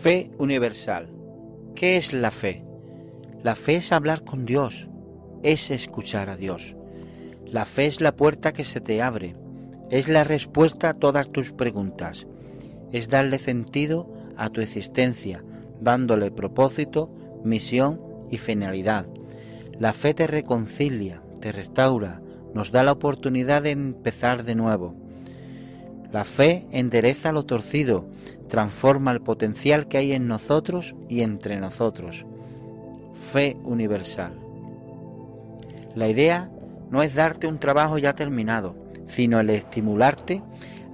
Fe universal. ¿Qué es la fe? La fe es hablar con Dios, es escuchar a Dios. La fe es la puerta que se te abre, es la respuesta a todas tus preguntas, es darle sentido a tu existencia, dándole propósito, misión y finalidad. La fe te reconcilia, te restaura, nos da la oportunidad de empezar de nuevo. La fe endereza lo torcido, transforma el potencial que hay en nosotros y entre nosotros. Fe universal. La idea no es darte un trabajo ya terminado, sino el estimularte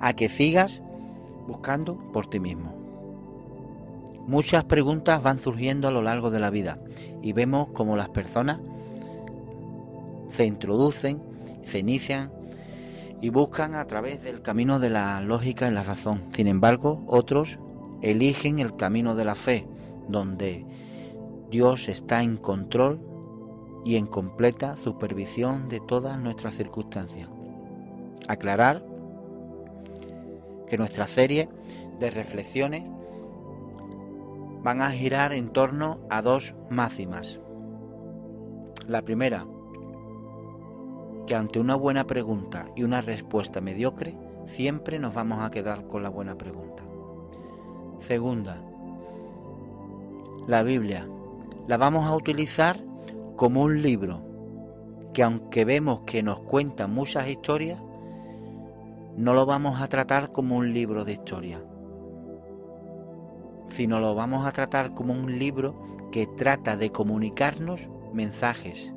a que sigas buscando por ti mismo. Muchas preguntas van surgiendo a lo largo de la vida y vemos como las personas se introducen, se inician y buscan a través del camino de la lógica y la razón. Sin embargo, otros eligen el camino de la fe, donde Dios está en control y en completa supervisión de todas nuestras circunstancias. Aclarar que nuestra serie de reflexiones van a girar en torno a dos máximas. La primera, que ante una buena pregunta y una respuesta mediocre, siempre nos vamos a quedar con la buena pregunta. Segunda, la Biblia la vamos a utilizar como un libro que aunque vemos que nos cuenta muchas historias, no lo vamos a tratar como un libro de historia, sino lo vamos a tratar como un libro que trata de comunicarnos mensajes,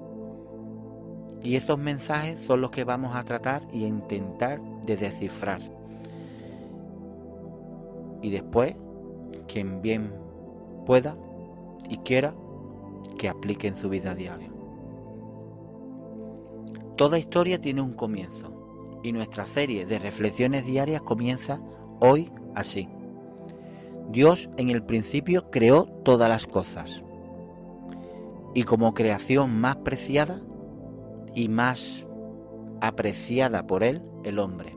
y esos mensajes son los que vamos a tratar y a intentar de descifrar. Y después, quien bien pueda y quiera, que aplique en su vida diaria. Toda historia tiene un comienzo y nuestra serie de reflexiones diarias comienza hoy así. Dios en el principio creó todas las cosas y como creación más preciada y más apreciada por él el hombre.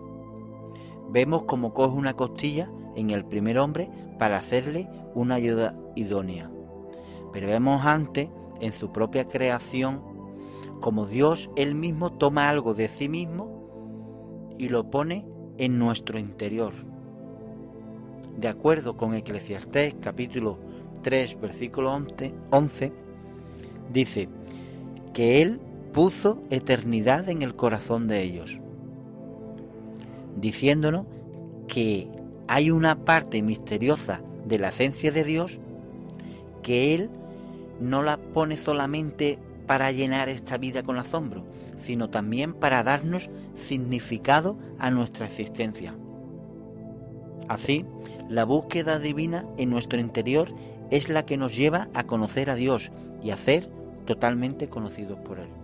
Vemos como coge una costilla en el primer hombre para hacerle una ayuda idónea. Pero vemos antes en su propia creación como Dios él mismo toma algo de sí mismo y lo pone en nuestro interior. De acuerdo con Eclesiastés capítulo 3 versículo 11, dice que Él puso eternidad en el corazón de ellos, diciéndonos que hay una parte misteriosa de la esencia de Dios que Él no la pone solamente para llenar esta vida con asombro, sino también para darnos significado a nuestra existencia. Así, la búsqueda divina en nuestro interior es la que nos lleva a conocer a Dios y a ser totalmente conocidos por Él.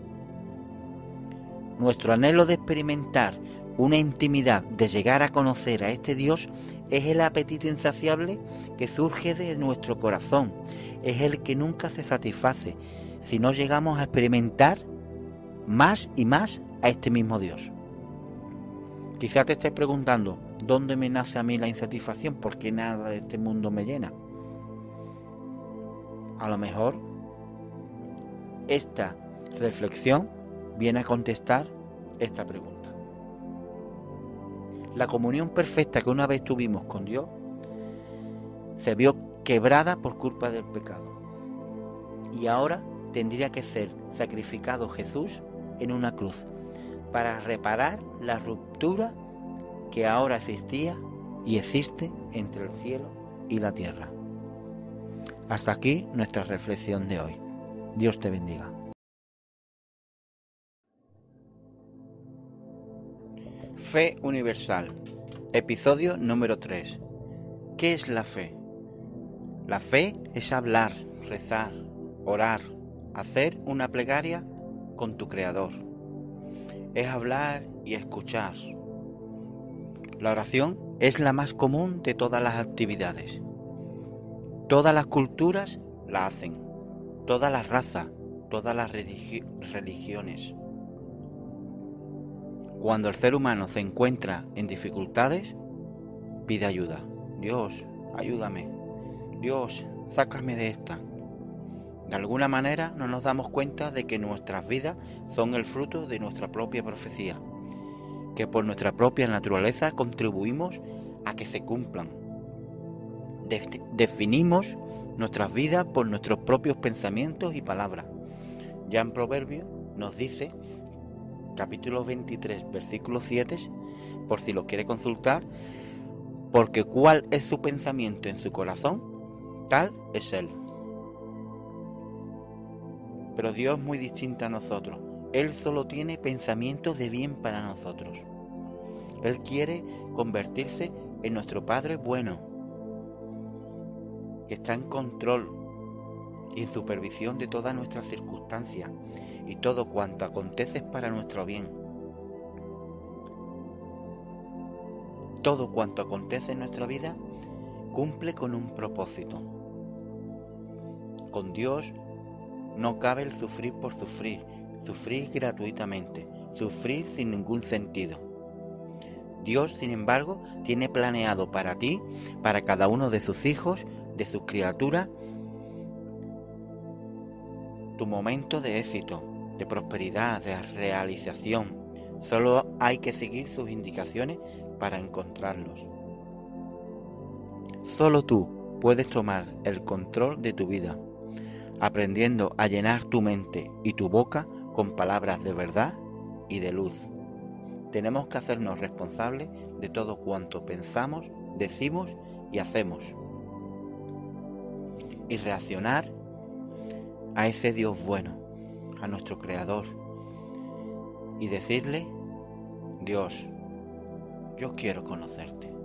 Nuestro anhelo de experimentar una intimidad, de llegar a conocer a este Dios, es el apetito insaciable que surge de nuestro corazón, es el que nunca se satisface si no llegamos a experimentar más y más a este mismo Dios. Quizá te estés preguntando, ¿dónde me nace a mí la insatisfacción? ¿Por qué nada de este mundo me llena? A lo mejor esta reflexión viene a contestar esta pregunta. La comunión perfecta que una vez tuvimos con Dios se vio quebrada por culpa del pecado. Y ahora tendría que ser sacrificado Jesús en una cruz para reparar la ruptura que ahora existía y existe entre el cielo y la tierra. Hasta aquí nuestra reflexión de hoy. Dios te bendiga. Fe Universal, episodio número 3. ¿Qué es la fe? La fe es hablar, rezar, orar, hacer una plegaria con tu Creador. Es hablar y escuchar. La oración es la más común de todas las actividades. Todas las culturas la hacen, todas las razas, todas las religiones. Cuando el ser humano se encuentra en dificultades, pide ayuda. Dios, ayúdame. Dios, sácame de esta. De alguna manera no nos damos cuenta de que nuestras vidas son el fruto de nuestra propia profecía, que por nuestra propia naturaleza contribuimos a que se cumplan. definimos nuestras vidas por nuestros propios pensamientos y palabras. Ya en Proverbios nos dice, capítulo 23, versículo 7, por si lo quiere consultar, porque cuál es su pensamiento en su corazón, tal es él. Pero Dios es muy distinto a nosotros. Él solo tiene pensamientos de bien para nosotros. Él quiere convertirse en nuestro Padre bueno, que está en control y en supervisión de todas nuestras circunstancias y todo cuanto acontece es para nuestro bien. Todo cuanto acontece en nuestra vida cumple con un propósito. Con Dios no cabe el sufrir por sufrir, sufrir gratuitamente, sufrir sin ningún sentido. Dios, sin embargo, tiene planeado para ti, para cada uno de sus hijos, de sus criaturas, tu momento de éxito, de prosperidad, de realización. Solo hay que seguir sus indicaciones para encontrarlos. Solo tú puedes tomar el control de tu vida aprendiendo a llenar tu mente y tu boca con palabras de verdad y de luz. Tenemos que hacernos responsables de todo cuanto pensamos, decimos y hacemos. Y reaccionar a ese Dios bueno, a nuestro Creador. Y decirle, Dios, yo quiero conocerte.